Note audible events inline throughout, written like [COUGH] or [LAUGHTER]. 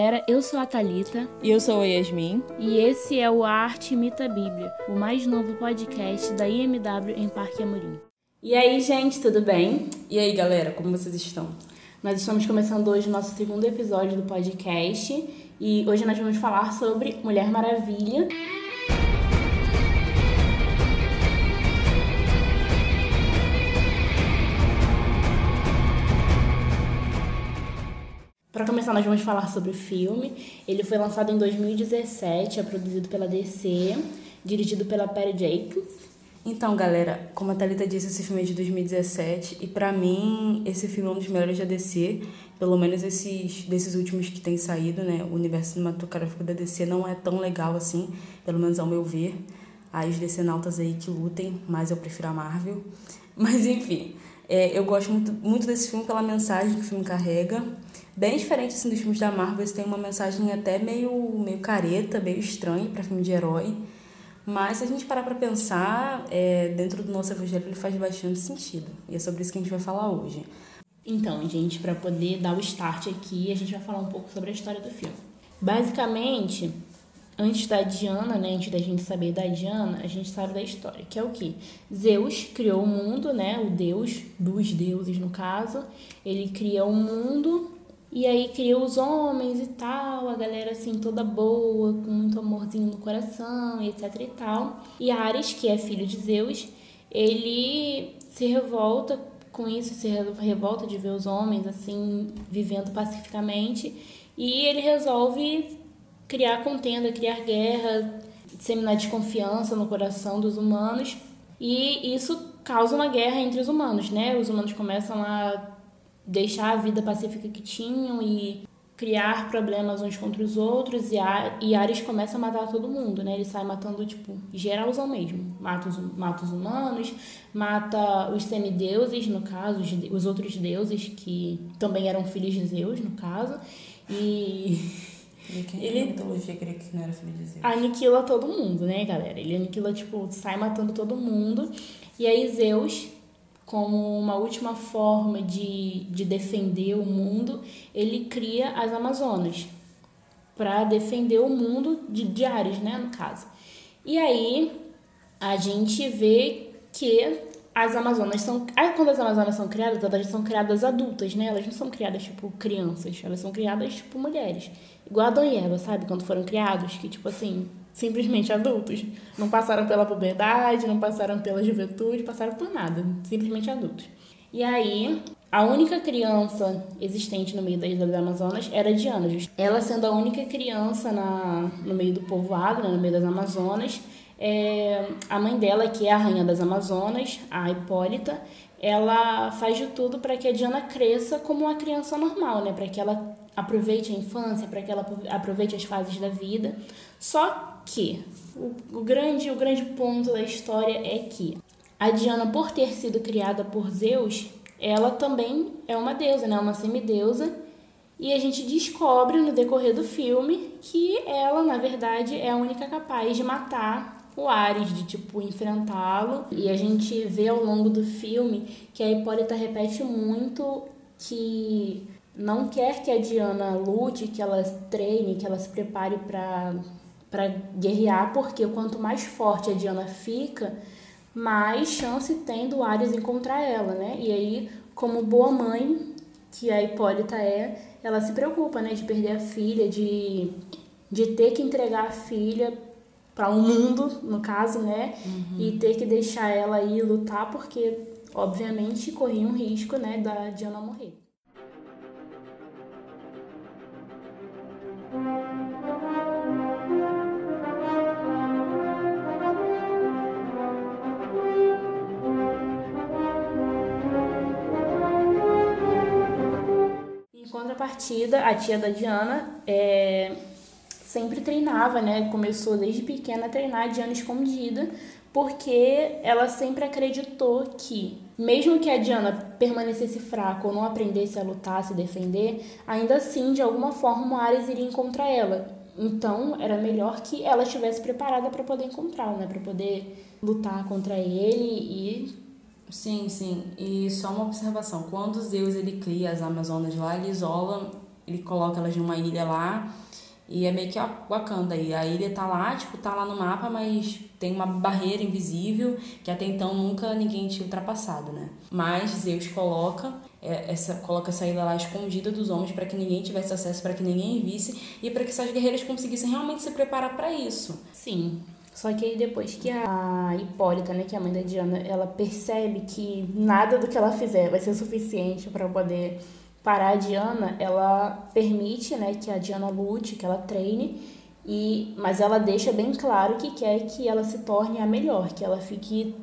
Era, eu sou a Talita E eu sou a Yasmin. e esse é o A Arte Imita Bíblia, o mais novo podcast da IMW em Parque Amorim. E aí, gente, tudo bem? E aí, galera, como vocês estão? Nós estamos começando hoje o nosso segundo episódio do podcast e hoje nós vamos falar sobre Mulher Maravilha. Para começar, nós vamos falar sobre o filme. Ele foi lançado em 2017, é produzido pela DC, dirigido pela Perry Jacobs. Então, galera, como a Thalita disse, esse filme é de 2017 e pra mim esse filme é um dos melhores da DC, pelo menos esses desses últimos que tem saído, né? O universo cinematográfico da DC não é tão legal assim, pelo menos ao meu ver. Aí os DC-nautas aí que lutem, mas eu prefiro a Marvel. [LAUGHS] Mas enfim, é, eu gosto muito, muito desse filme pela mensagem que o filme carrega. Bem diferente assim, dos filmes da Marvel, eles têm uma mensagem até meio, meio careta, meio estranha para filme de herói. Mas se a gente parar para pensar, é, dentro do nosso evangelho ele faz bastante sentido. E é sobre isso que a gente vai falar hoje. Então, gente, para poder dar o start aqui, a gente vai falar um pouco sobre a história do filme. Basicamente, antes da Diana, né, antes da gente saber da Diana, a gente sabe da história, que é o que Zeus criou o mundo, né, o deus dos deuses no caso, ele cria o mundo e aí cria os homens e tal, a galera assim toda boa, com muito amorzinho no coração e etc e tal. E Ares, que é filho de Zeus, ele se revolta com isso, se revolta de ver os homens assim vivendo pacificamente e ele resolve criar contenda, criar guerra, disseminar desconfiança no coração dos humanos e isso causa uma guerra entre os humanos, né? Os humanos começam a deixar a vida pacífica que tinham e criar problemas uns contra os outros e, a, e Ares começa a matar todo mundo, né? Ele sai matando, tipo, geralzão mesmo. Mata os, mata os humanos, mata os semideuses, no caso, os, os outros deuses que também eram filhos de Zeus, no caso. E... E [LAUGHS] quem Ele- ele... mitologia grega que não era filho de Zeus? aniquila todo mundo, né, galera? Ele aniquila, tipo, sai matando todo mundo. E aí Zeus, como uma última forma de, de defender o mundo, ele cria as Amazonas para defender o mundo de, de Ares, né, no caso. E aí a gente vê que as Amazonas são. Quando as Amazonas são criadas, elas são criadas adultas, né? Elas não são criadas, tipo, crianças. Elas são criadas, tipo, mulheres. Igual Adão e Eva, sabe? Quando foram criados, que, tipo assim, simplesmente adultos. Não passaram pela puberdade, não passaram pela juventude, passaram por nada. Simplesmente adultos. E aí, a única criança existente no meio das, das Amazonas era Diana. Ela sendo a única criança na, no meio do povoado, né, no meio das Amazonas. É, a mãe dela, que é a rainha das Amazonas, a Hipólita, ela faz de tudo para que a Diana cresça como uma criança normal, né? Para que ela aproveite a infância, para que ela aproveite as fases da vida. Só que o, o grande o grande ponto da história é que a Diana, por ter sido criada por Zeus, ela também é uma deusa, né? Uma semideusa. E a gente descobre no decorrer do filme que ela, na verdade, é a única capaz de matar o Ares, de tipo enfrentá-lo. E a gente vê ao longo do filme que a Hipólita repete muito que não quer que a Diana lute, que ela treine, que ela se prepare para para guerrear, porque quanto mais forte a Diana fica, mais chance tem do Ares encontrar ela, né? E aí, como boa mãe que a Hipólita é, ela se preocupa, né, de perder a filha, de, de ter que entregar a filha para um mundo, no caso, né, e ter que deixar ela aí lutar, porque obviamente corria um risco, né, da Diana morrer. Contrapartida, a tia da Diana é, sempre treinava, né? Começou desde pequena a treinar a Diana escondida, porque ela sempre acreditou que, mesmo que a Diana permanecesse fraca ou não aprendesse a lutar, a se defender, ainda assim, de alguma forma, o Ares iria encontrar ela. Então, era melhor que ela estivesse preparada para poder encontrá-lo, né? Para poder lutar contra ele e Sim, sim. E só uma observação. Quando Zeus ele cria as Amazonas lá, ele isola ele coloca elas numa ilha lá e é meio que Wakanda aí. A ilha tá lá, tipo, tá lá no mapa, mas tem uma barreira invisível que até então nunca ninguém tinha ultrapassado, né? Mas Zeus coloca é, essa coloca essa ilha lá escondida dos homens para que ninguém tivesse acesso, para que ninguém visse e para que essas guerreiras conseguissem realmente se preparar para isso. Sim. Só que aí depois que a Hipólita, né, que é a mãe da Diana, ela percebe que nada do que ela fizer vai ser suficiente para poder parar a Diana, ela permite, né, que a Diana lute, que ela treine, e mas ela deixa bem claro que quer que ela se torne a melhor, que ela fique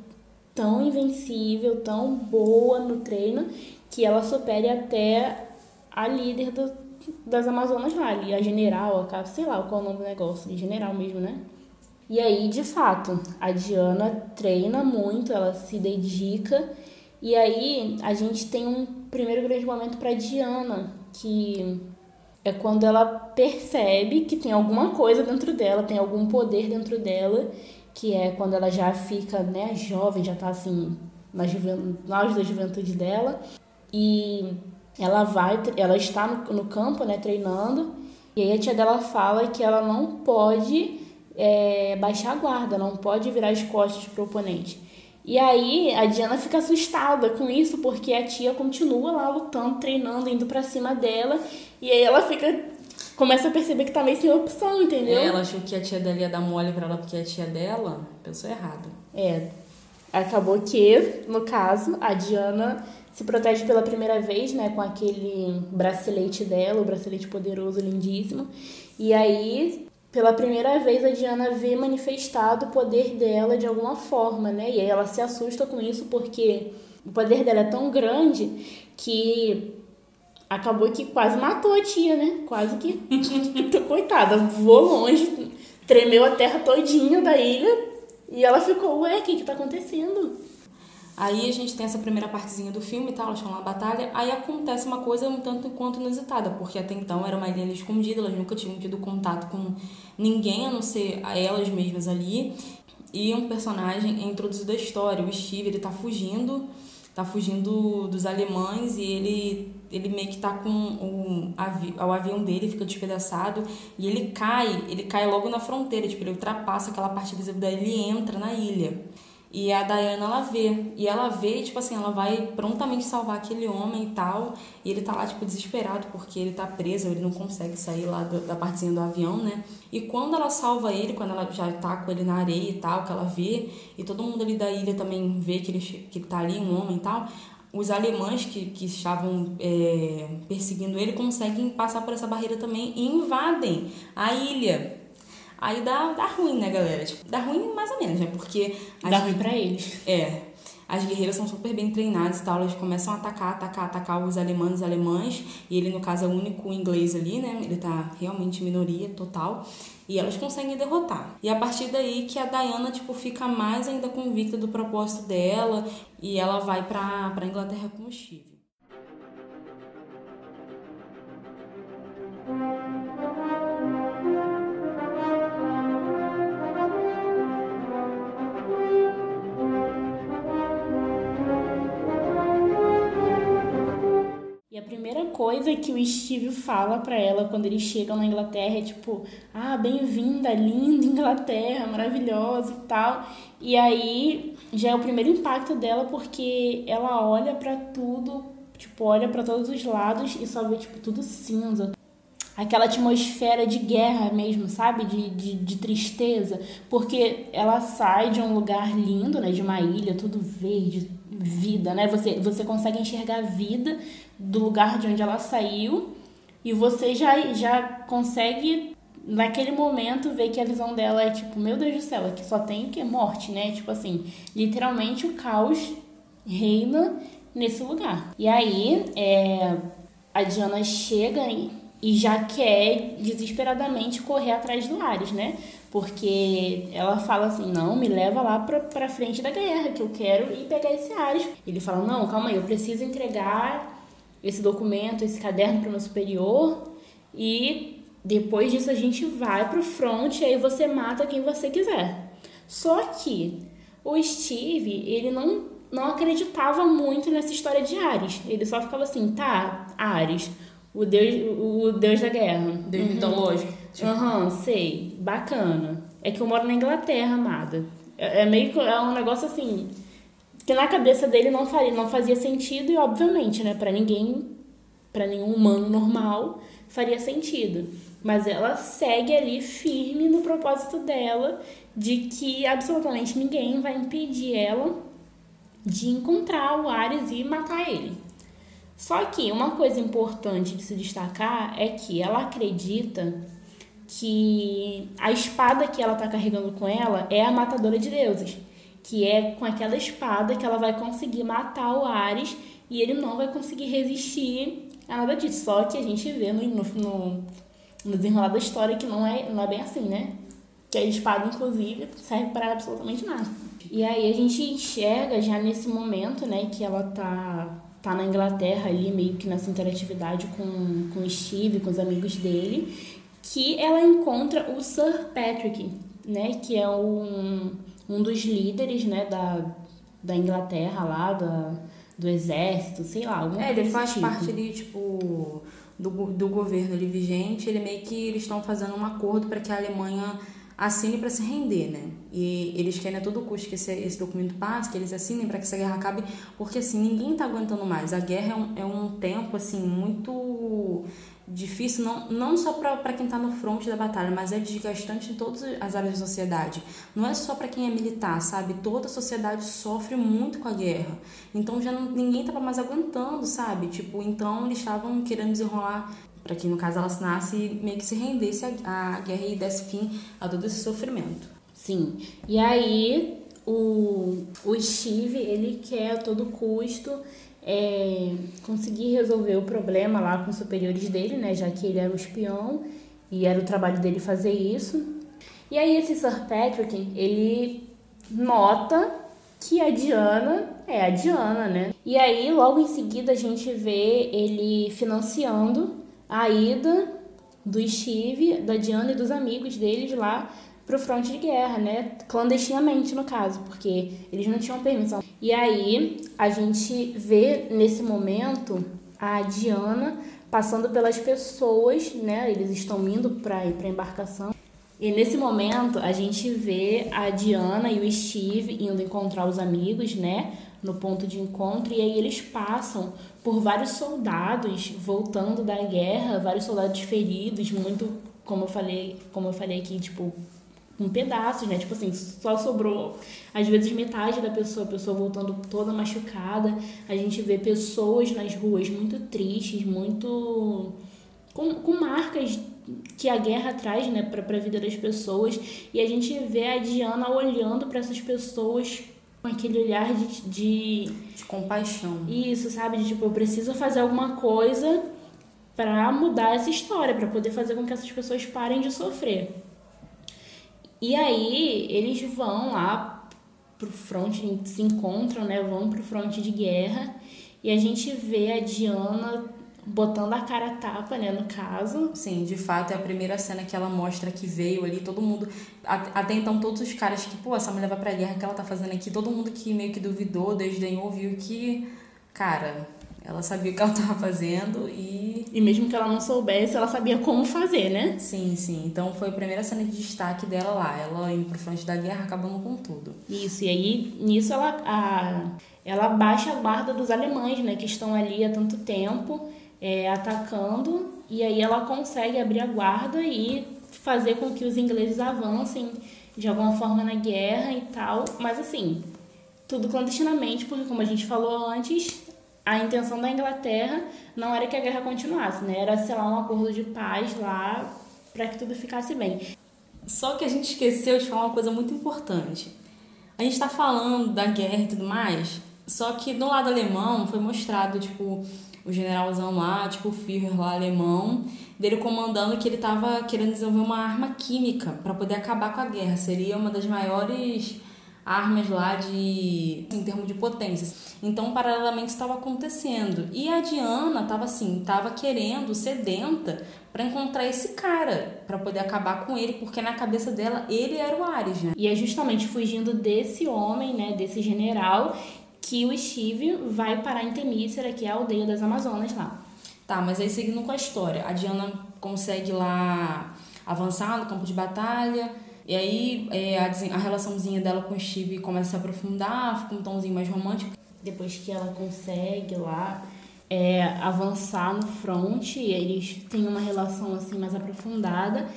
tão invencível, tão boa no treino, que ela supere até a líder do, das Amazonas ali, a general, a sei lá qual é o nome do negócio, general mesmo, né? E aí, de fato, a Diana treina muito, ela se dedica. E aí a gente tem um primeiro grande momento para Diana, que é quando ela percebe que tem alguma coisa dentro dela, tem algum poder dentro dela, que é quando ela já fica, né, jovem, já tá assim, na auge da juventude dela, e ela vai, ela está no, no campo, né, treinando, e aí a tia dela fala que ela não pode é, baixar a guarda, não pode virar as costas pro oponente. E aí a Diana fica assustada com isso, porque a tia continua lá lutando, treinando, indo para cima dela. E aí ela fica. Começa a perceber que tá meio sem opção, entendeu? É, ela achou que a tia dela ia dar mole pra ela porque a tia dela pensou errado. É. Acabou que, no caso, a Diana se protege pela primeira vez, né, com aquele bracelete dela, o bracelete poderoso, lindíssimo. E aí pela primeira vez a Diana vê manifestado o poder dela de alguma forma, né? E aí ela se assusta com isso porque o poder dela é tão grande que acabou que quase matou a tia, né? Quase que [LAUGHS] coitada, voou longe, tremeu a terra todinha da ilha e ela ficou, ué, o que que tá acontecendo? Aí a gente tem essa primeira partezinha do filme e tal, elas estão lá na batalha. Aí acontece uma coisa um tanto quanto inusitada, porque até então era uma ilha escondida, elas nunca tinham tido contato com ninguém a não ser elas mesmas ali. E um personagem é introduzido à história, o Steve, ele tá fugindo, tá fugindo dos alemães e ele ele meio que tá com o, avi o avião dele, fica despedaçado e ele cai, ele cai logo na fronteira, tipo, ele ultrapassa aquela parte visível dele e entra na ilha. E a Diana, ela vê. E ela vê, tipo assim, ela vai prontamente salvar aquele homem e tal. E ele tá lá, tipo, desesperado porque ele tá preso, ele não consegue sair lá do, da partezinha do avião, né? E quando ela salva ele, quando ela já tá com ele na areia e tal, que ela vê, e todo mundo ali da ilha também vê que ele, que ele tá ali, um homem e tal, os alemães que, que estavam é, perseguindo ele conseguem passar por essa barreira também e invadem a ilha. Aí dá, dá ruim, né, galera? Tipo, dá ruim mais ou menos, né? Porque. Dá ruim pra eles. É. As guerreiras são super bem treinadas e tal, elas começam a atacar, atacar, atacar os alemães alemães, e ele, no caso, é o único inglês ali, né? Ele tá realmente minoria total, e elas conseguem derrotar. E a partir daí que a Diana, tipo, fica mais ainda convicta do propósito dela, e ela vai pra, pra Inglaterra com o Steve. Coisa que o Steve fala para ela quando eles chegam na Inglaterra é tipo, ah, bem-vinda, linda Inglaterra, maravilhosa e tal. E aí já é o primeiro impacto dela porque ela olha para tudo, tipo, olha para todos os lados e só vê tipo tudo cinza. Aquela atmosfera de guerra mesmo, sabe? De, de, de tristeza. Porque ela sai de um lugar lindo, né? De uma ilha, tudo verde, vida, né? Você, você consegue enxergar a vida do lugar de onde ela saiu e você já, já consegue naquele momento ver que a visão dela é tipo, meu Deus do céu, aqui só tem o que? Morte, né? Tipo assim, literalmente o caos reina nesse lugar. E aí, é, a Diana chega e já quer desesperadamente correr atrás do Ares, né? Porque ela fala assim: não, me leva lá pra, pra frente da guerra, que eu quero ir pegar esse Ares. Ele fala: não, calma aí, eu preciso entregar esse documento, esse caderno para o meu superior e depois disso a gente vai pro front e aí você mata quem você quiser. Só que o Steve, ele não, não acreditava muito nessa história de Ares. Ele só ficava assim, tá, Ares, O deus, o deus da guerra. Deus uhum. mitológico. Aham, uhum, sei. Bacana. É que eu moro na Inglaterra, amada. É, é meio que é um negócio assim que na cabeça dele não faria, não fazia sentido e obviamente, né, para ninguém, para nenhum humano normal faria sentido. Mas ela segue ali firme no propósito dela de que absolutamente ninguém vai impedir ela de encontrar o Ares e matar ele. Só que uma coisa importante de se destacar é que ela acredita que a espada que ela está carregando com ela é a matadora de deuses que é com aquela espada que ela vai conseguir matar o Ares e ele não vai conseguir resistir a nada disso. Só que a gente vê no, no, no desenrolar da história que não é, não é bem assim, né? Que a espada, inclusive, serve para absolutamente nada. E aí a gente enxerga já nesse momento, né, que ela tá, tá na Inglaterra ali, meio que nessa interatividade com, com o Steve, com os amigos dele, que ela encontra o Sir Patrick, né, que é um um dos líderes, né, da, da Inglaterra lá, da, do exército, sei lá. Alguma é, ele faz tipo. parte ali, tipo, do, do governo ali vigente. Ele meio que eles estão fazendo um acordo para que a Alemanha assine para se render, né? E eles querem a todo custo que esse, esse documento passe, que eles assinem para que essa guerra acabe, porque assim, ninguém tá aguentando mais. A guerra é um, é um tempo, assim, muito difícil, não, não só para quem está no fronte da batalha, mas é desgastante em todas as áreas da sociedade. Não é só para quem é militar, sabe? Toda a sociedade sofre muito com a guerra. Então já não, ninguém estava mais aguentando, sabe? Tipo, então eles estavam querendo desenrolar para que no caso ela assinasse e meio que se rendesse a guerra e desse fim a todo esse sofrimento. Sim. E aí o, o Steve, ele quer a todo custo é, conseguir resolver o problema lá com os superiores dele, né? Já que ele era o espião e era o trabalho dele fazer isso. E aí esse Sir Patrick, ele nota que a Diana é a Diana, né? E aí logo em seguida a gente vê ele financiando a ida do Steve, da Diana e dos amigos deles lá pro fronte de guerra, né? Clandestinamente, no caso, porque eles não tinham permissão. E aí a gente vê nesse momento a Diana passando pelas pessoas, né? Eles estão indo para ir para embarcação. E nesse momento a gente vê a Diana e o Steve indo encontrar os amigos, né? No ponto de encontro, e aí eles passam por vários soldados voltando da guerra, vários soldados feridos, muito, como eu falei, como eu falei aqui, tipo, com pedaços, né? Tipo assim, só sobrou às vezes metade da pessoa, a pessoa voltando toda machucada. A gente vê pessoas nas ruas muito tristes, muito com, com marcas que a guerra traz, né, para a vida das pessoas. E a gente vê a Diana olhando para essas pessoas com aquele olhar de, de, de compaixão. Isso, sabe? De tipo, eu preciso fazer alguma coisa para mudar essa história, para poder fazer com que essas pessoas parem de sofrer. E aí eles vão lá pro fronte, se encontram, né? Vão pro fronte de guerra e a gente vê a Diana botando a cara tapa, né, no caso. Sim, de fato é a primeira cena que ela mostra que veio ali, todo mundo, até então todos os caras que, pô, essa mulher vai pra guerra, que ela tá fazendo aqui, todo mundo que meio que duvidou, desdenhou, viu que, cara, ela sabia o que ela estava fazendo e. E mesmo que ela não soubesse, ela sabia como fazer, né? Sim, sim. Então foi a primeira cena de destaque dela lá. Ela indo pro frente da guerra, acabando com tudo. Isso, e aí nisso ela, a, ela baixa a guarda dos alemães, né? Que estão ali há tanto tempo é, atacando. E aí ela consegue abrir a guarda e fazer com que os ingleses avancem de alguma forma na guerra e tal. Mas assim, tudo clandestinamente, porque como a gente falou antes, a intenção da Inglaterra não era que a guerra continuasse, né? Era, sei lá, um acordo de paz lá para que tudo ficasse bem. Só que a gente esqueceu de falar uma coisa muito importante. A gente está falando da guerra e tudo mais, só que do lado alemão foi mostrado, tipo, o generalzão lá, tipo, o Führer lá alemão, dele comandando que ele estava querendo desenvolver uma arma química para poder acabar com a guerra. Seria uma das maiores armas lá de em termos de potências. Então, paralelamente estava acontecendo. E a Diana estava assim, estava querendo, sedenta para encontrar esse cara, para poder acabar com ele, porque na cabeça dela ele era o Ares, né? E é justamente fugindo desse homem, né, desse general, que o Steve vai parar em Temícera, que é a aldeia das Amazonas lá. Tá, mas aí seguindo com a história, a Diana consegue lá avançar no campo de batalha, e aí é, a, a relaçãozinha dela com o Steve começa a se aprofundar, fica um tomzinho mais romântico. Depois que ela consegue lá é, avançar no front, eles têm uma relação assim mais aprofundada,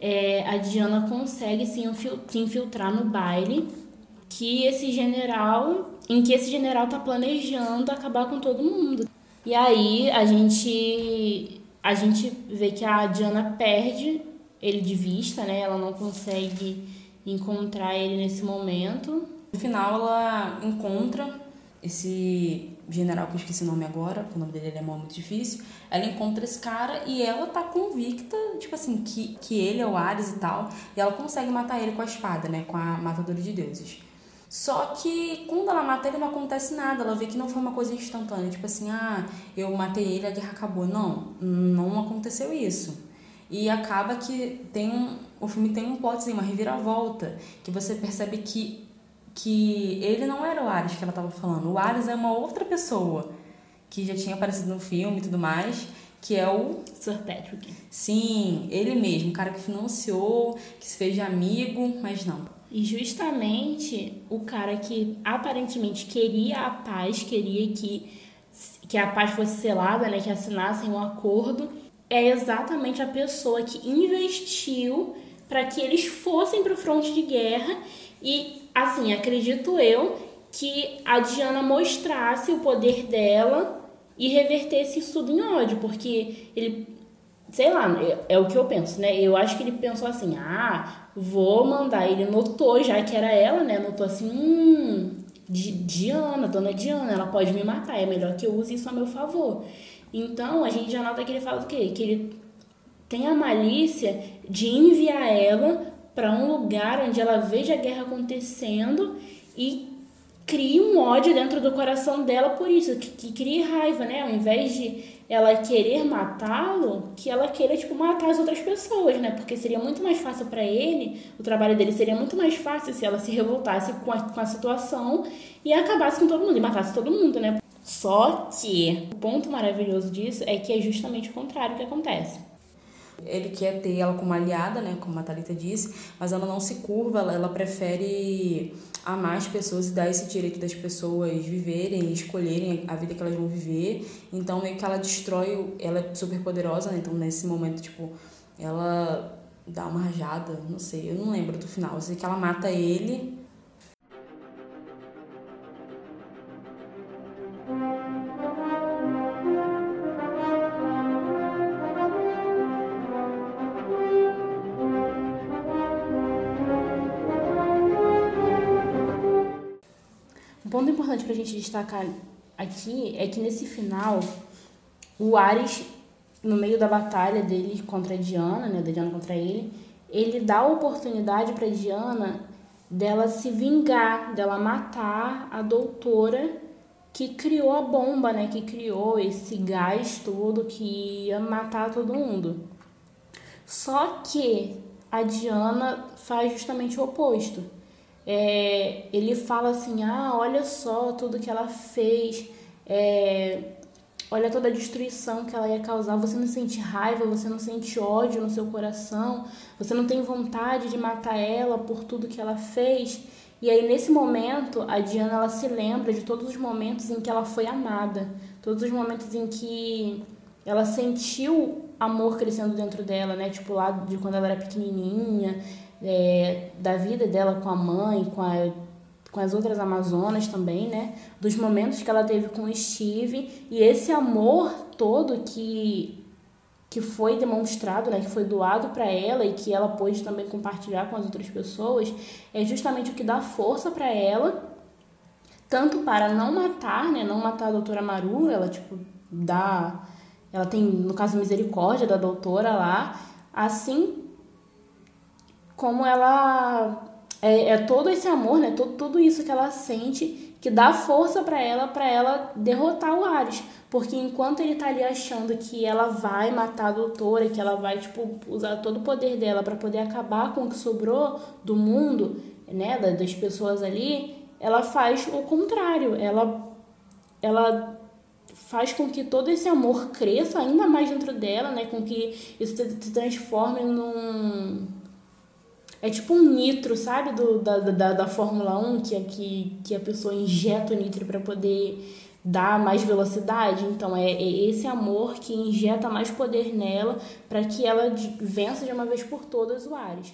é, a Diana consegue se infiltrar no baile que esse general, em que esse general tá planejando acabar com todo mundo. E aí a gente a gente vê que a Diana perde ele de vista, né? Ela não consegue encontrar ele nesse momento. No final ela encontra esse general que eu esqueci o nome agora, o nome dele é muito difícil. Ela encontra esse cara e ela tá convicta, tipo assim, que, que ele é o Ares e tal. E ela consegue matar ele com a espada, né? Com a matadora de deuses. Só que quando ela mata ele não acontece nada, ela vê que não foi uma coisa instantânea, tipo assim, ah, eu matei ele, a guerra acabou. Não, não aconteceu isso. E acaba que tem um, o filme tem um plotzinho, uma reviravolta, que você percebe que, que ele não era o Ares que ela estava falando. O Ares é uma outra pessoa que já tinha aparecido no filme e tudo mais, que é o Sir Patrick. Sim, ele mesmo, o cara que financiou, que se fez de amigo, mas não. E justamente o cara que aparentemente queria a paz, queria que, que a paz fosse selada, né, que assinassem um acordo, é exatamente a pessoa que investiu para que eles fossem para o fronte de guerra e, assim, acredito eu que a Diana mostrasse o poder dela e revertesse isso tudo em ódio, porque ele, sei lá, é, é o que eu penso, né? Eu acho que ele pensou assim, ah, vou mandar. Ele notou já que era ela, né? Notou assim, hum, Diana, dona Diana, ela pode me matar, é melhor que eu use isso a meu favor. Então, a gente já nota que ele fala o quê? Que ele tem a malícia de enviar ela para um lugar onde ela veja a guerra acontecendo e cria um ódio dentro do coração dela por isso, que, que cria raiva, né? Ao invés de ela querer matá-lo, que ela queira, tipo, matar as outras pessoas, né? Porque seria muito mais fácil para ele, o trabalho dele seria muito mais fácil se ela se revoltasse com a, com a situação e acabasse com todo mundo, e matasse todo mundo, né? Só que o ponto maravilhoso disso é que é justamente o contrário que acontece. Ele quer ter ela como aliada, né, como a Thalita disse, mas ela não se curva, ela, ela prefere amar as pessoas e dar esse direito das pessoas viverem, escolherem a vida que elas vão viver. Então, meio que ela destrói, ela é super poderosa, né? Então, nesse momento, tipo, ela dá uma rajada, não sei, eu não lembro do final. Eu sei que ela mata ele destacar aqui é que nesse final, o Ares, no meio da batalha dele contra Diana, né, da Diana contra ele, ele dá a oportunidade para Diana dela se vingar, dela matar a doutora que criou a bomba, né, que criou esse gás todo que ia matar todo mundo. Só que a Diana faz justamente o oposto é, ele fala assim: ah, olha só tudo que ela fez, é, olha toda a destruição que ela ia causar. Você não sente raiva, você não sente ódio no seu coração, você não tem vontade de matar ela por tudo que ela fez. E aí, nesse momento, a Diana ela se lembra de todos os momentos em que ela foi amada, todos os momentos em que ela sentiu amor crescendo dentro dela, né? Tipo, lá de quando ela era pequenininha é, da vida dela com a mãe, com, a, com as outras Amazonas também, né? Dos momentos que ela teve com o Steve. E esse amor todo que que foi demonstrado, né, que foi doado para ela e que ela pôde também compartilhar com as outras pessoas, é justamente o que dá força para ela, tanto para não matar, né, não matar a doutora Maru, ela tipo dá, ela tem no caso misericórdia da doutora lá, assim como ela é, é, todo esse amor, né? Todo, tudo isso que ela sente que dá força para ela, para ela derrotar o Ares. Porque enquanto ele tá ali achando que ela vai matar a doutora, que ela vai, tipo, usar todo o poder dela para poder acabar com o que sobrou do mundo, né, das pessoas ali, ela faz o contrário. Ela, ela faz com que todo esse amor cresça ainda mais dentro dela, né? Com que isso se transforme num. É tipo um nitro, sabe? Do, da, da, da Fórmula 1, que, que, que a pessoa injeta o nitro para poder dar mais velocidade. Então, é, é, esse amor que injeta mais poder nela para que ela vença de uma vez por todas o Ares.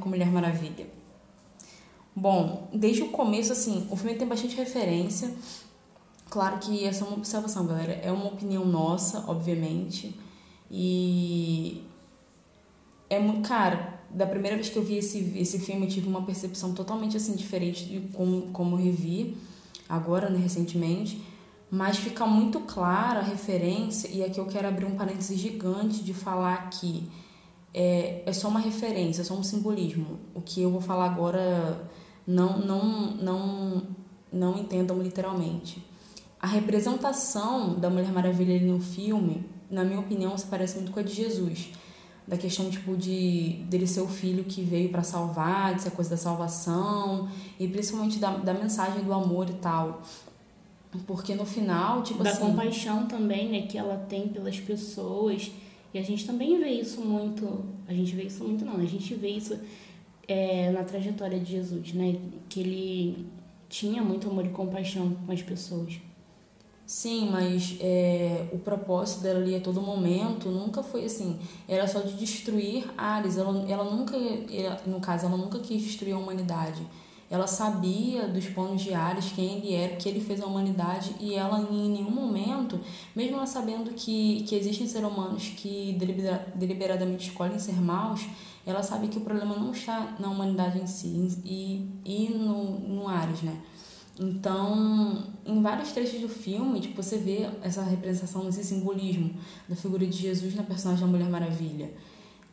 Com Mulher Maravilha? Bom, desde o começo, assim, o filme tem bastante referência. Claro que essa é uma observação, galera. É uma opinião nossa, obviamente. E. É muito. Cara, da primeira vez que eu vi esse, esse filme, eu tive uma percepção totalmente assim diferente de como, como eu revi agora, né, recentemente. Mas fica muito clara a referência, e aqui eu quero abrir um parênteses gigante de falar que é, é só uma referência, é só um simbolismo. O que eu vou falar agora não, não, não, não entendam literalmente. A representação da Mulher Maravilha ali no filme, na minha opinião, se parece muito com a de Jesus da questão tipo de dele ser o filho que veio para salvar, de ser a coisa da salvação e principalmente da, da mensagem do amor e tal. Porque no final, tipo da assim, compaixão também, né, que ela tem pelas pessoas. E a gente também vê isso muito, a gente vê isso muito não, a gente vê isso é, na trajetória de Jesus, né, que ele tinha muito amor e compaixão com as pessoas. Sim, mas é, o propósito dela ali a todo momento nunca foi assim. Era só de destruir Ares. Ela, ela nunca, ela, no caso, ela nunca quis destruir a humanidade. Ela sabia dos planos de Ares, quem ele era, que ele fez a humanidade, e ela em nenhum momento, mesmo ela sabendo que, que existem seres humanos que deliberadamente escolhem ser maus, ela sabe que o problema não está na humanidade em si e, e no, no Ares, né? Então, em vários trechos do filme, tipo, você vê essa representação, esse simbolismo da figura de Jesus na personagem da Mulher Maravilha.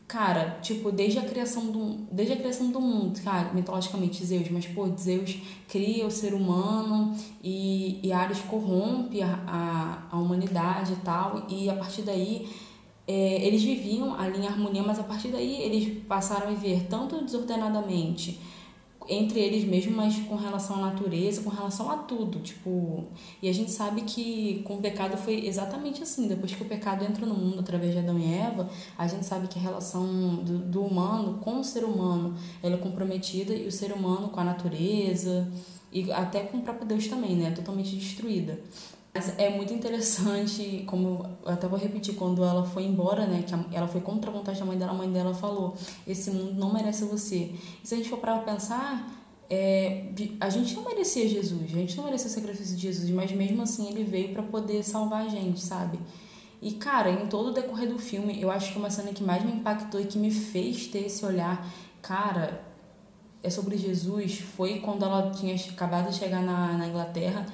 Cara, tipo, desde a criação do, desde a criação do mundo, cara, mitologicamente Zeus, mas pô, Zeus cria o ser humano e, e Ares corrompe a, a, a humanidade e tal, e a partir daí é, eles viviam ali em harmonia, mas a partir daí eles passaram a viver tanto desordenadamente entre eles mesmos, mas com relação à natureza, com relação a tudo, tipo, e a gente sabe que com o pecado foi exatamente assim, depois que o pecado entra no mundo através de Adão e Eva, a gente sabe que a relação do, do humano com o ser humano, ela é comprometida e o ser humano com a natureza e até com o próprio Deus também, né, totalmente destruída. Mas é muito interessante, como eu até vou repetir, quando ela foi embora, né, que ela foi contra a vontade da mãe dela, a mãe dela falou: esse mundo não merece você. E se a gente for para pensar, é, a gente não merecia Jesus, a gente não merecia o sacrifício de Jesus, mas mesmo assim ele veio para poder salvar a gente, sabe? E cara, em todo o decorrer do filme, eu acho que uma cena que mais me impactou e que me fez ter esse olhar, cara, é sobre Jesus, foi quando ela tinha acabado de chegar na, na Inglaterra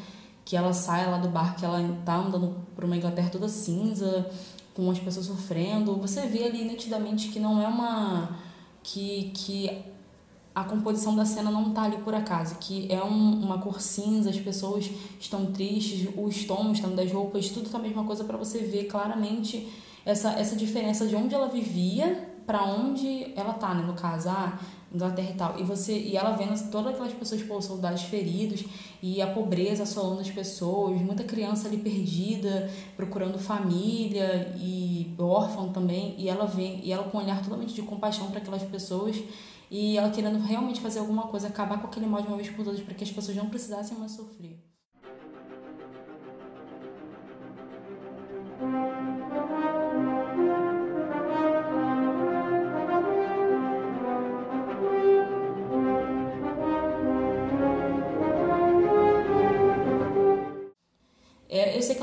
que ela sai lá do bar, que ela tá andando por uma Inglaterra toda cinza, com as pessoas sofrendo. Você vê ali nitidamente que não é uma. que, que a composição da cena não tá ali por acaso, que é um, uma cor cinza, as pessoas estão tristes, os tons estão das roupas, tudo tá a mesma coisa para você ver claramente essa, essa diferença de onde ela vivia para onde ela tá, né? No caso, ah, Inglaterra e tal. E você e ela vendo todas aquelas pessoas, pô, soldados feridos e a pobreza assolando as pessoas, muita criança ali perdida, procurando família e órfão também, e ela vem e ela com um olhar totalmente de compaixão para aquelas pessoas e ela querendo realmente fazer alguma coisa, acabar com aquele mal de uma vez por todas para que as pessoas não precisassem mais sofrer.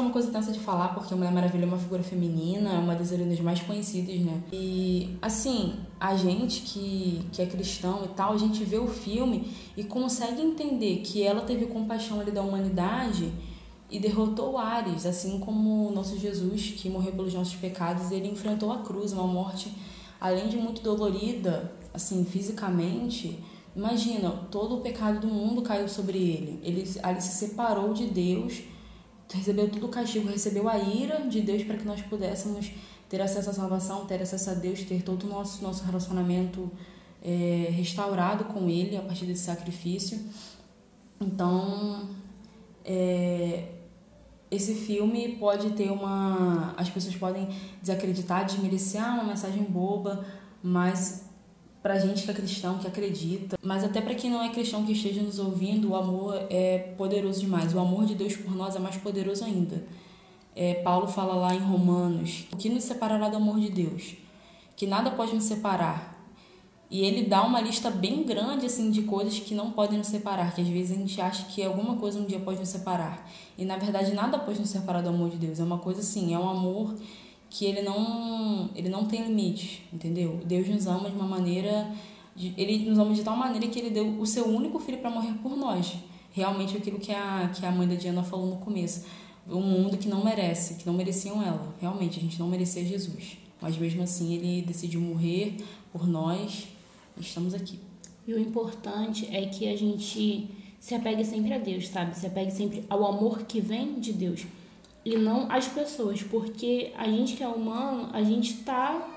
É uma coisa tensa de falar, porque a Mulher Maravilha é uma figura feminina, é uma das heroínas mais conhecidas, né? E, assim, a gente que, que é cristão e tal, a gente vê o filme e consegue entender que ela teve compaixão ali da humanidade e derrotou Ares, assim como o nosso Jesus, que morreu pelos nossos pecados, ele enfrentou a cruz, uma morte, além de muito dolorida, assim, fisicamente, Imagina, todo o pecado do mundo caiu sobre ele. Ele ali se separou de Deus, recebeu todo o castigo, recebeu a ira de Deus para que nós pudéssemos ter acesso à salvação, ter acesso a Deus, ter todo o nosso, nosso relacionamento é, restaurado com Ele a partir desse sacrifício. Então, é, esse filme pode ter uma. As pessoas podem desacreditar, desmerecer ah, uma mensagem boba, mas pra gente que é cristão, que acredita, mas até para quem não é cristão que esteja nos ouvindo, o amor é poderoso demais. O amor de Deus por nós é mais poderoso ainda. É, Paulo fala lá em Romanos: o que nos separará do amor de Deus? Que nada pode nos separar. E ele dá uma lista bem grande assim de coisas que não podem nos separar, que às vezes a gente acha que alguma coisa um dia pode nos separar. E na verdade nada pode nos separar do amor de Deus. É uma coisa assim, é um amor que ele não, ele não tem limites, entendeu? Deus nos ama de uma maneira, ele nos ama de tal maneira que ele deu o seu único filho para morrer por nós. Realmente aquilo que a, que a mãe da Diana falou no começo. Um mundo que não merece, que não mereciam ela. Realmente, a gente não merecia Jesus. Mas mesmo assim, ele decidiu morrer por nós. Estamos aqui. E o importante é que a gente se apegue sempre a Deus, sabe? Se apegue sempre ao amor que vem de Deus e não as pessoas, porque a gente que é humano, a gente tá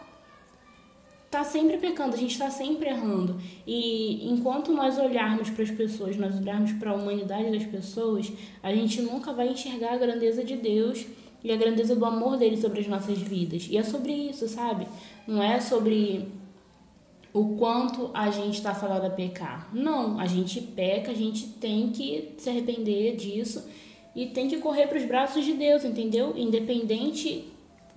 tá sempre pecando, a gente está sempre errando. E enquanto nós olharmos para as pessoas, nós olharmos para a humanidade das pessoas, a gente nunca vai enxergar a grandeza de Deus e a grandeza do amor dele sobre as nossas vidas. E é sobre isso, sabe? Não é sobre o quanto a gente está falando a pecar. Não, a gente peca, a gente tem que se arrepender disso e tem que correr para os braços de Deus, entendeu? Independente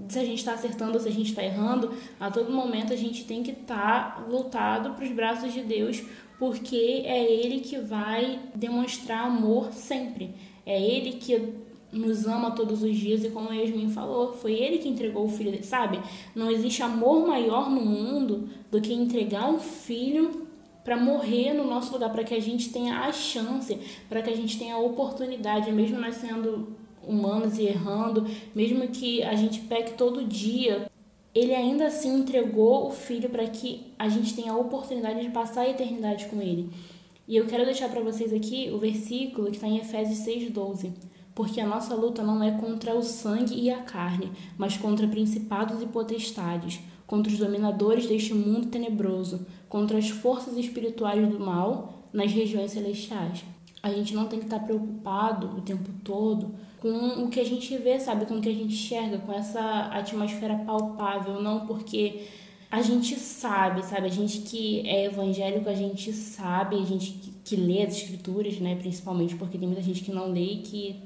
se a gente está acertando ou se a gente está errando, a todo momento a gente tem que estar tá voltado para os braços de Deus, porque é Ele que vai demonstrar amor sempre. É Ele que nos ama todos os dias e como a Yasmin falou, foi Ele que entregou o filho, sabe? Não existe amor maior no mundo do que entregar um filho para morrer no nosso lugar, para que a gente tenha a chance, para que a gente tenha a oportunidade, mesmo nós sendo humanos e errando, mesmo que a gente peque todo dia, ele ainda assim entregou o filho para que a gente tenha a oportunidade de passar a eternidade com ele. E eu quero deixar para vocês aqui o versículo que está em Efésios 6,12. Porque a nossa luta não é contra o sangue e a carne, mas contra principados e potestades contra os dominadores deste mundo tenebroso, contra as forças espirituais do mal nas regiões celestiais. A gente não tem que estar preocupado o tempo todo com o que a gente vê, sabe? Com o que a gente enxerga, com essa atmosfera palpável, não porque a gente sabe, sabe? A gente que é evangélico, a gente sabe, a gente que, lê as escrituras, né? Principalmente porque tem muita gente que não lê e que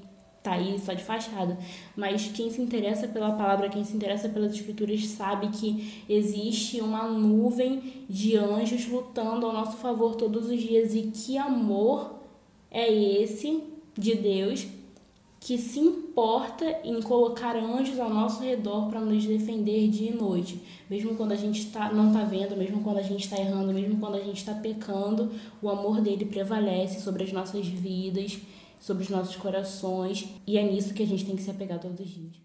tá aí só de fachada. Mas quem se interessa pela palavra, quem se interessa pelas escrituras, sabe que existe uma nuvem de anjos lutando ao nosso favor todos os dias. E que amor é esse de Deus que se importa em colocar anjos ao nosso redor para nos defender dia e noite. Mesmo quando a gente tá, não está vendo, mesmo quando a gente está errando, mesmo quando a gente está pecando, o amor dele prevalece sobre as nossas vidas sobre os nossos corações, e é nisso que a gente tem que se apegar todos os dias.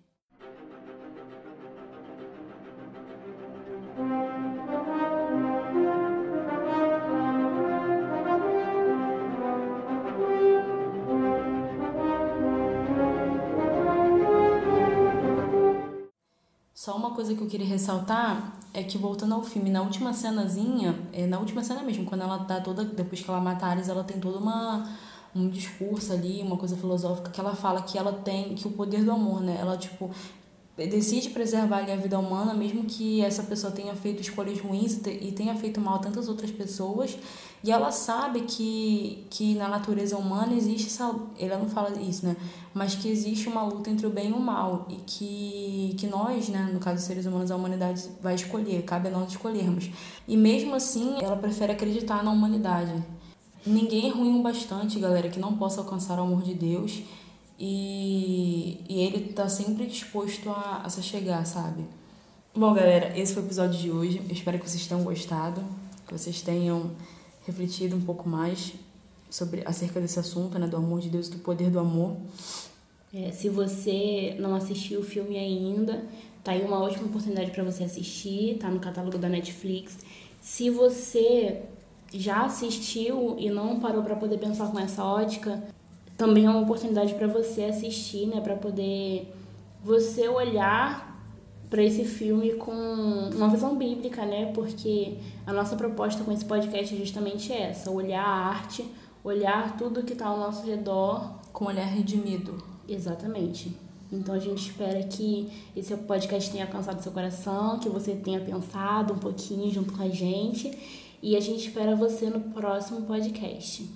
Só uma coisa que eu queria ressaltar é que voltando ao filme, na última cenazinha, é, na última cena mesmo, quando ela tá toda, depois que ela mata a Ares, ela tem toda uma um discurso ali, uma coisa filosófica que ela fala que ela tem, que o poder do amor, né? Ela, tipo, decide preservar ali a vida humana, mesmo que essa pessoa tenha feito escolhas ruins e tenha feito mal a tantas outras pessoas, e ela sabe que, que na natureza humana existe essa. Ela não fala isso, né? Mas que existe uma luta entre o bem e o mal, e que, que nós, né, no caso dos seres humanos, a humanidade vai escolher, cabe a nós escolhermos. E mesmo assim, ela prefere acreditar na humanidade. Ninguém é ruim o bastante, galera, que não possa alcançar o amor de Deus. E, e ele tá sempre disposto a, a se chegar, sabe? Bom, galera, esse foi o episódio de hoje. Eu espero que vocês tenham gostado, que vocês tenham refletido um pouco mais sobre acerca desse assunto, né, do amor de Deus, do poder do amor. É, se você não assistiu o filme ainda, tá aí uma ótima oportunidade para você assistir, tá no catálogo da Netflix. Se você já assistiu e não parou para poder pensar com essa ótica, também é uma oportunidade para você assistir, né, para poder você olhar para esse filme com uma visão bíblica, né? Porque a nossa proposta com esse podcast é justamente essa: olhar a arte, olhar tudo que está ao nosso redor com um olhar redimido. Exatamente. Então a gente espera que esse podcast tenha alcançado seu coração, que você tenha pensado um pouquinho junto com a gente e a gente espera você no próximo podcast.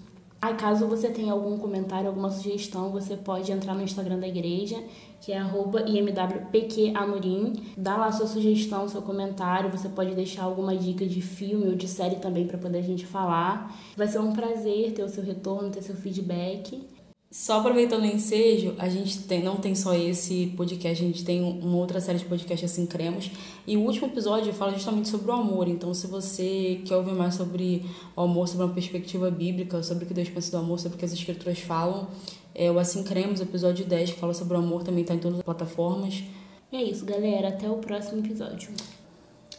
Aí, caso você tenha algum comentário, alguma sugestão, você pode entrar no Instagram da igreja, que é imwpqamorim. Dá lá sua sugestão, seu comentário. Você pode deixar alguma dica de filme ou de série também para poder a gente falar. Vai ser um prazer ter o seu retorno, ter seu feedback. Só aproveitando o ensejo, a gente tem, não tem só esse podcast, a gente tem uma outra série de podcasts assim, cremos. E o último episódio fala justamente sobre o amor. Então, se você quer ouvir mais sobre o amor, sobre uma perspectiva bíblica, sobre o que Deus pensa do amor, sobre o que as escrituras falam, é o Assim Cremos, episódio 10, que fala sobre o amor, também está em todas as plataformas. E é isso, galera. Até o próximo episódio.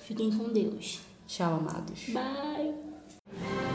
Fiquem com Deus. Tchau, amados. Bye.